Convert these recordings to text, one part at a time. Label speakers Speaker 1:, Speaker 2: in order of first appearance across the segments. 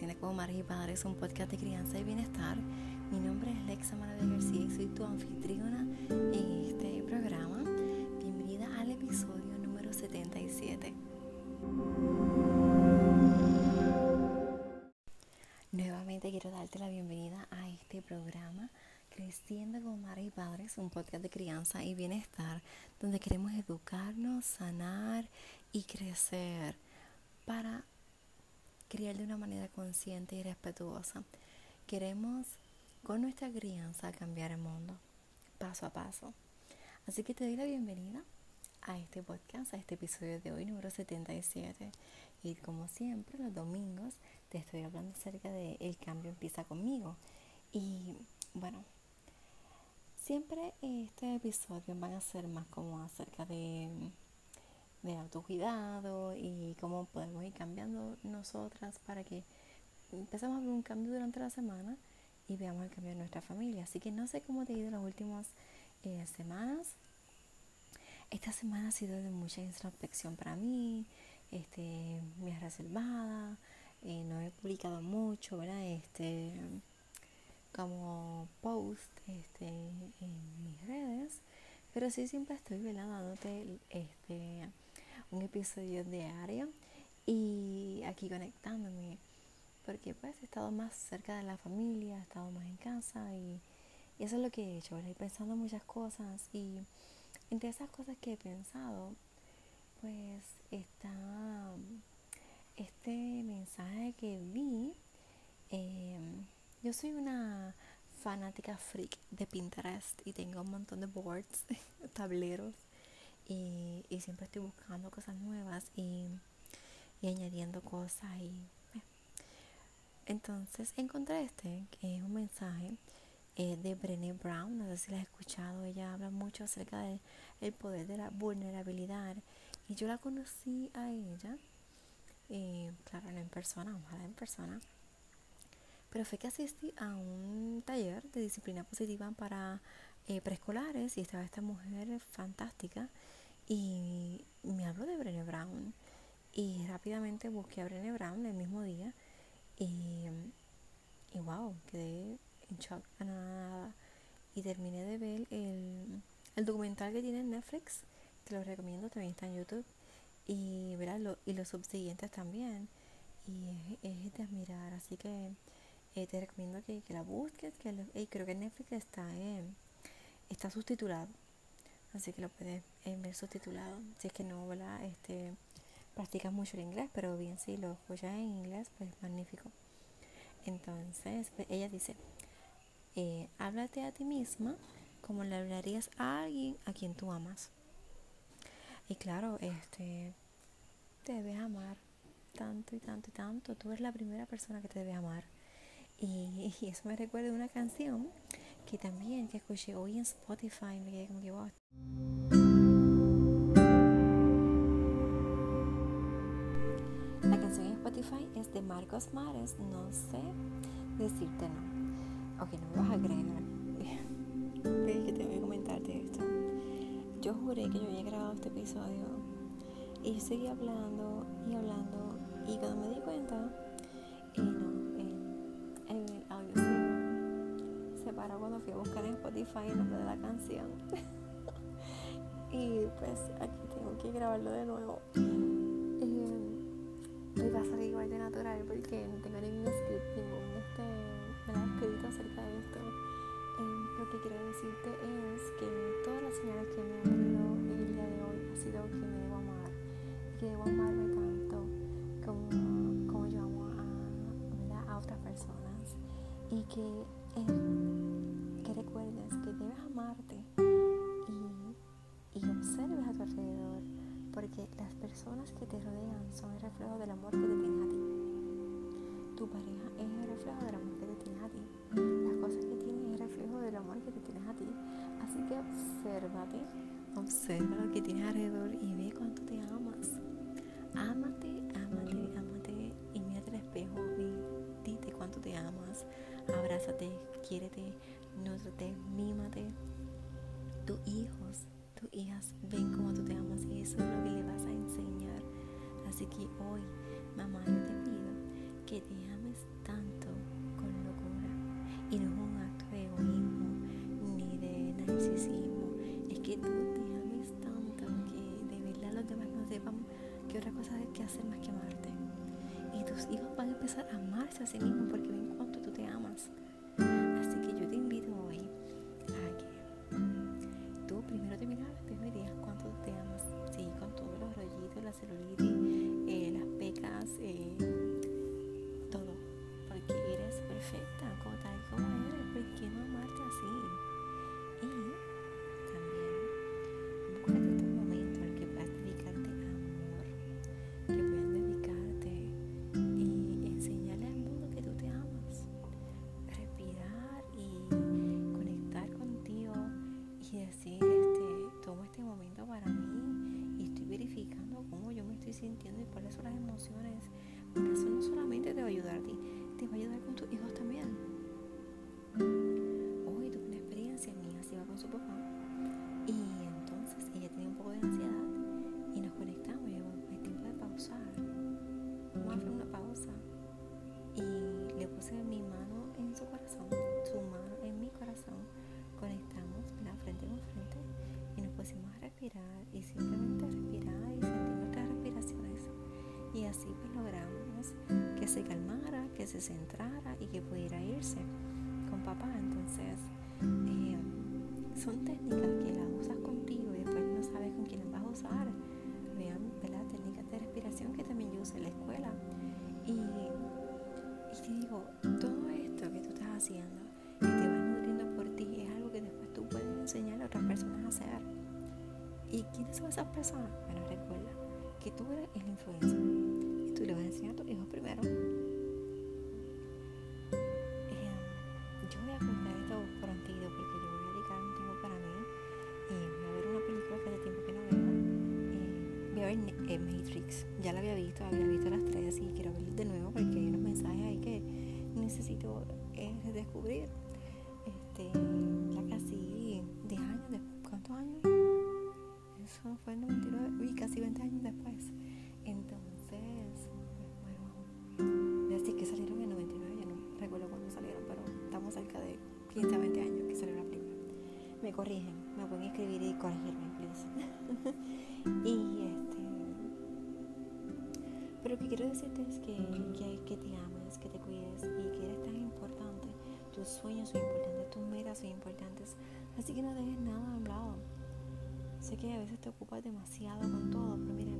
Speaker 1: Creciendo como Madres y Padres, un podcast de crianza y bienestar. Mi nombre es Lexa Maravilla García y soy tu anfitriona en este programa. Bienvenida al episodio número 77. Nuevamente quiero darte la bienvenida a este programa Creciendo como Madres y Padres, un podcast de crianza y bienestar, donde queremos educarnos, sanar y crecer para criar de una manera consciente y respetuosa. Queremos con nuestra crianza cambiar el mundo, paso a paso. Así que te doy la bienvenida a este podcast, a este episodio de hoy, número 77. Y como siempre, los domingos te estoy hablando acerca de El cambio empieza conmigo. Y bueno, siempre estos episodios van a ser más como acerca de de autocuidado y cómo podemos ir cambiando nosotras para que empezamos a ver un cambio durante la semana y veamos el cambio en nuestra familia. Así que no sé cómo te ha ido las últimas eh, semanas. Esta semana ha sido de mucha introspección para mí, este, me ha reservada, eh, no he publicado mucho, ¿verdad? Este, como post este, en mis redes, pero sí siempre estoy ¿verdad? dándote este, un episodio diario y aquí conectándome porque pues he estado más cerca de la familia, he estado más en casa y, eso es lo que he hecho, ¿verdad? pensando muchas cosas y entre esas cosas que he pensado pues está este mensaje que vi em, yo soy una fanática freak de Pinterest y tengo un montón de boards, tableros y, siempre estoy buscando cosas nuevas y, añadiendo cosas y eh. entonces encontré este que es un mensaje eh, de Brené Brown no sé si la has escuchado ella habla mucho acerca del poder de la vulnerabilidad y yo la conocí a ella eh, claro no en persona ojalá en persona pero fue que asistí a un taller de disciplina positiva para preescolares y estaba esta mujer fantástica y me habló de Brené Brown. Y rápidamente busqué a Brené Brown el mismo día. Y, y wow, quedé en shock. Nada. Y terminé de ver el, el documental que tiene en Netflix. Te lo recomiendo, también está en YouTube. Y, ¿verdad? y los subsiguientes también. Y es, de admirar. Así que eh, te recomiendo que, que, la busques. Que creo que Netflix está, eh, está subtitulado. Así que lo puedes eh, ver subtitulado. Si es que no ¿verdad? Este, practicas mucho el inglés, pero bien si lo escuchas en inglés, pues magnífico. Entonces, pues, ella dice, eh, háblate a ti misma como le hablarías a alguien a quien tú amas. Y claro, este, te debes amar tanto y tanto y tanto. Tú eres la primera persona que te debe amar. Y, y eso me recuerda una canción que también que escuché hoy en Spotify me quedé como que wow. La canción en Spotify es de Marcos Mares, no sé decirte no. Ok, no me vas a creer. que tengo que comentarte esto. Yo juré que yo había grabado este episodio y seguí hablando y hablando y cuando me di cuenta, cuando fui a buscar en Spotify el nombre de la canción. y pues aquí tengo que grabarlo de nuevo. Y va a salir igual de natural porque no tengo ningún script, ningún este, escrito acerca de esto. Eh, lo que quiero decirte es que todas las señales que me han venido el día de hoy ha sido que me debo amar, que debo amarme tanto como, como yo amo a, otras personas y que que recuerdes que debes amarte y, y observes a tu alrededor, porque las personas que te rodean son el reflejo del amor que te tienes a ti. Tu pareja es el reflejo del amor que te tienes a ti. Las cosas que tienes es el reflejo del amor que te tienes a ti. Así que obsérvate, observa lo que tienes alrededor y ve cuánto te amas. Ámate, ámate, ámate y mírate al espejo y dite cuánto te amas abrázate, quiérete, hijas ven como tú te amas y eso es lo que le vas a enseñar. Así que hoy, mamá, yo te pido que te ames tanto con locura. Y no es un acto de egoísmo ni de narcisismo. Es que tú te ames tanto que de verdad los demás no sepan que otra cosa hay que hacer más que amarte. Y tus hijos van a empezar a amarse a sí mismos porque ven cuánto tú te amas. Se centrara y que pudiera irse con papá. Entonces, eh, son técnicas que las usas contigo y después no sabes con quién las vas a usar. Vean, ¿verdad? Técnicas de respiración que también yo usé en la escuela. Y, y te digo, todo esto que tú estás haciendo y te vas nutriendo por ti es algo que después tú puedes enseñar a otras personas a hacer. ¿Y quiénes son esas personas? Bueno, recuerda que tú eres el influencer y tú le vas a enseñar a tus hijos primero. Yo voy a cortar esto prontito porque yo voy a dedicar un tiempo para mí y voy a ver una película que hace tiempo que no veo. Eh, voy a ver eh, Matrix. Ya la había visto, había visto las tres y quiero verla de nuevo porque hay unos mensajes ahí que necesito eh, descubrir. Este, ya casi 10 años después. ¿Cuántos años? Eso fue en 99, uy, casi 20 años después. Entonces, cerca de 15 a 20 años que salió la película. Me corrigen, me pueden escribir y corregirme, please. y este. Pero lo que quiero decirte es que, que, que te ames, que te cuides y que eres tan importante. Tus sueños son importantes, tus metas son importantes. Así que no dejes nada a un lado. Sé que a veces te ocupas demasiado con todo, pero mira,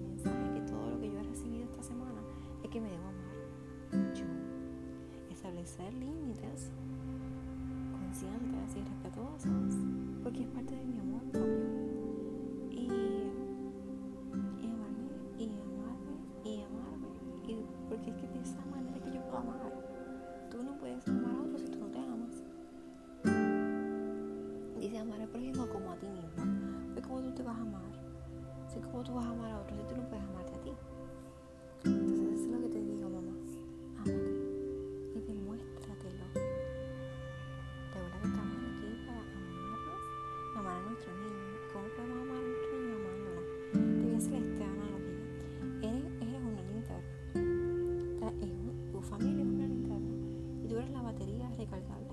Speaker 1: y respetuosos, porque es parte de mi amor propio. Y, y amarme, y amarme, y amarme. Y porque es que de esa manera que yo puedo amar. Tú no puedes amar a otro si tú no te amas. Dice amar al prójimo como a ti mismo. Pues como tú te vas a amar. Si como tú vas a amar a otro si tú no puedes amarte a ti. Eres la batería recargable.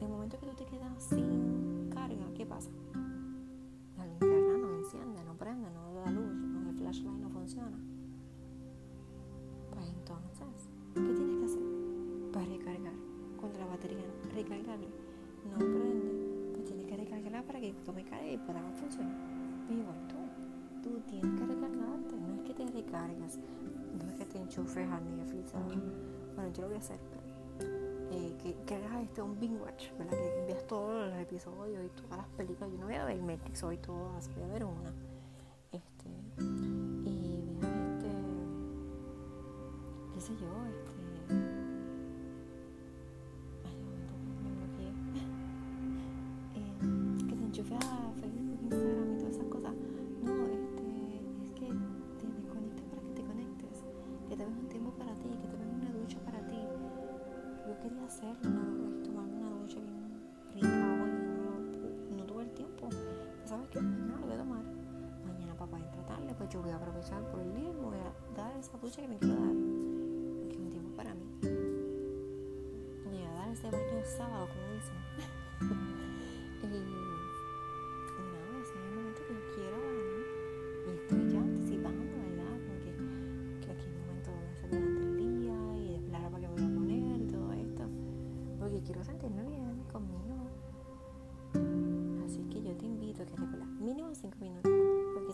Speaker 1: En el momento que tú te quedas sin carga, ¿qué pasa? La linterna no enciende, no prende, no da luz, no, el flashlight no funciona. Pues entonces, ¿qué tienes que hacer? Para recargar. Cuando la batería recargable no prende, pues tienes que recargarla para que tome carga y pueda funcionar. Pues igual tú, tú tienes que recargarte, no es que te recargas, no es que te enchufes a Netflix. a- Bueno, yo lo voy a hacer, pero que, hagas este, un binge watch, ¿verdad? Que veas todos los episodios y todas las películas. Yo no voy a ver Matrix hoy todas, voy a ver una.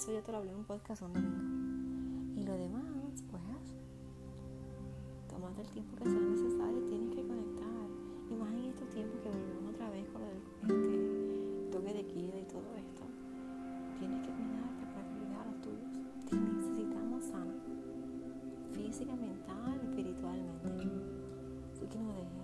Speaker 1: Hablé en un podcast un domingo. Y lo demás, pues, tomate el tiempo que sea necesario, tienes que conectar. Y estos tiempos que volvemos otra vez con el este, toque de queda y todo esto. Tienes que cuidarte para cuidar a los tuyos. Te necesitamos sana. Física, mental, espiritualmente. Así que no dejes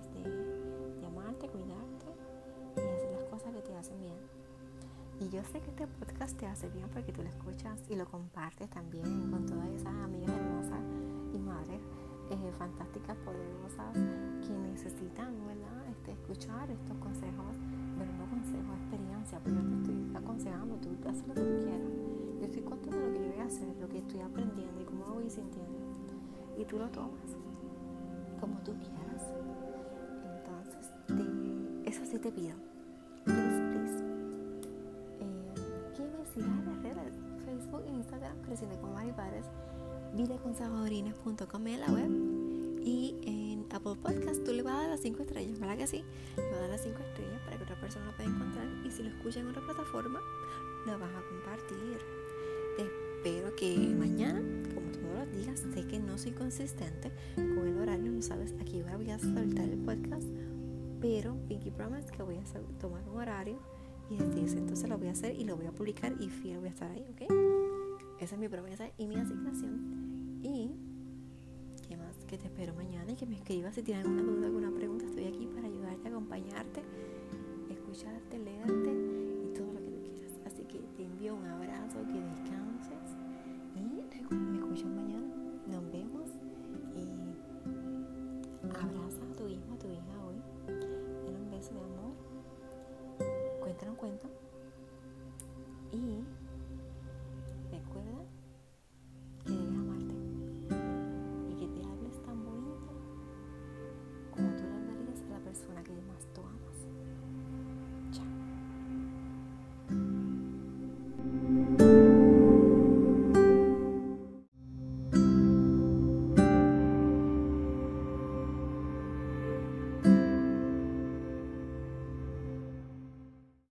Speaker 1: Y yo sé que este podcast te hace bien porque tú lo escuchas y lo compartes también con todas esas amigas hermosas y madres eh, fantásticas, poderosas que necesitan ¿verdad? Este, escuchar estos consejos, pero no consejos, experiencia, porque yo te estoy aconsejando, tú haces lo que tú quieras. Yo estoy contando lo que yo voy a hacer, lo que estoy aprendiendo y cómo lo voy sintiendo. Y tú lo tomas como tú quieras. Entonces, te, eso sí te pido en las redes, Facebook e Instagram, Creciendo con Mari Padres, videaconsejadorines.com en la web y en Apple Podcast tú le vas a dar las 5 estrellas, ¿verdad que sí? Le vas a dar las 5 estrellas para que otra persona lo pueda encontrar y si lo escucha en otra plataforma, lo vas a compartir. Te espero que mañana, como todos los días, sé que no soy consistente con el horario, no sabes, aquí voy a soltar el podcast, pero Pinky Promise que voy a tomar un horario y entonces lo voy a hacer y lo voy a publicar y fiel voy a estar ahí, ¿ok? Esa es mi promesa y mi asignación. Y, ¿qué más? Que te espero mañana y que me escribas si tienes alguna duda, alguna pregunta. Estoy aquí que te hables